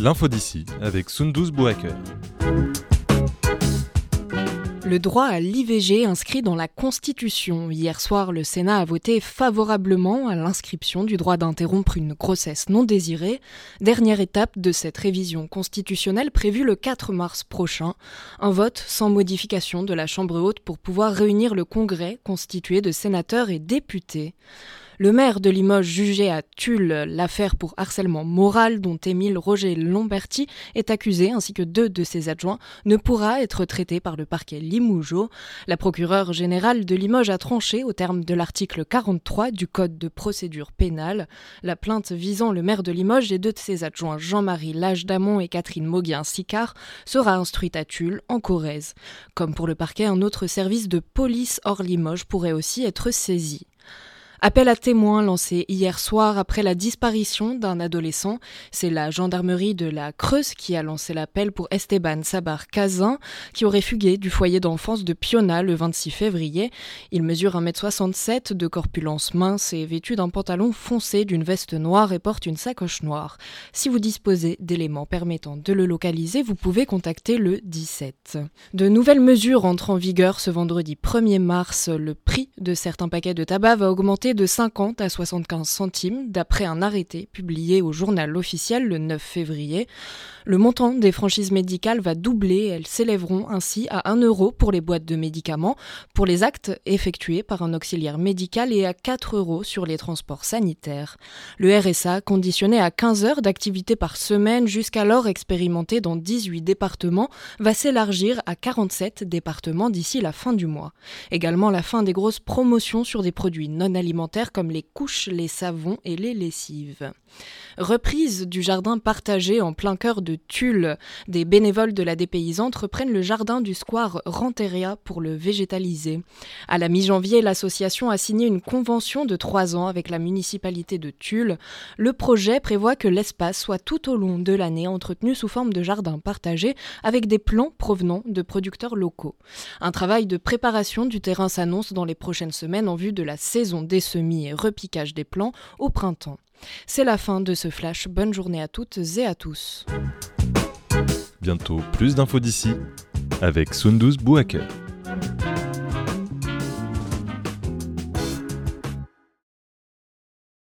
L'info d'ici avec Sundus Bouaker. Le droit à l'IVG inscrit dans la Constitution. Hier soir, le Sénat a voté favorablement à l'inscription du droit d'interrompre une grossesse non désirée, dernière étape de cette révision constitutionnelle prévue le 4 mars prochain. Un vote sans modification de la Chambre haute pour pouvoir réunir le Congrès constitué de sénateurs et députés. Le maire de Limoges jugé à Tulle l'affaire pour harcèlement moral dont Émile Roger Lomberti est accusé ainsi que deux de ses adjoints ne pourra être traité par le parquet Limougeau. La procureure générale de Limoges a tranché au terme de l'article 43 du Code de procédure pénale. La plainte visant le maire de Limoges et deux de ses adjoints Jean-Marie Lage-Damon et Catherine Mauguin-Sicard sera instruite à Tulle en Corrèze. Comme pour le parquet, un autre service de police hors Limoges pourrait aussi être saisi. Appel à témoins lancé hier soir après la disparition d'un adolescent. C'est la gendarmerie de la Creuse qui a lancé l'appel pour Esteban Sabar Cazin, qui aurait fugué du foyer d'enfance de Piona le 26 février. Il mesure 1m67, de corpulence mince et vêtu d'un pantalon foncé, d'une veste noire et porte une sacoche noire. Si vous disposez d'éléments permettant de le localiser, vous pouvez contacter le 17. De nouvelles mesures entrent en vigueur ce vendredi 1er mars. Le prix de certains paquets de tabac va augmenter de 50 à 75 centimes d'après un arrêté publié au journal officiel le 9 février. Le montant des franchises médicales va doubler, elles s'élèveront ainsi à 1 euro pour les boîtes de médicaments, pour les actes effectués par un auxiliaire médical et à 4 euros sur les transports sanitaires. Le RSA, conditionné à 15 heures d'activité par semaine jusqu'alors expérimenté dans 18 départements, va s'élargir à 47 départements d'ici la fin du mois. Également la fin des grosses promotions sur des produits non comme les couches, les savons et les lessives. Reprise du jardin partagé en plein cœur de Tulle. Des bénévoles de la dépaysante reprennent le jardin du square Ranteria pour le végétaliser. À la mi-janvier, l'association a signé une convention de trois ans avec la municipalité de Tulle. Le projet prévoit que l'espace soit tout au long de l'année entretenu sous forme de jardin partagé avec des plants provenant de producteurs locaux. Un travail de préparation du terrain s'annonce dans les prochaines semaines en vue de la saison des semis et repiquage des plants au printemps. C'est la fin de ce flash. Bonne journée à toutes et à tous. Bientôt plus d'infos d'ici avec Sundus Bouaker.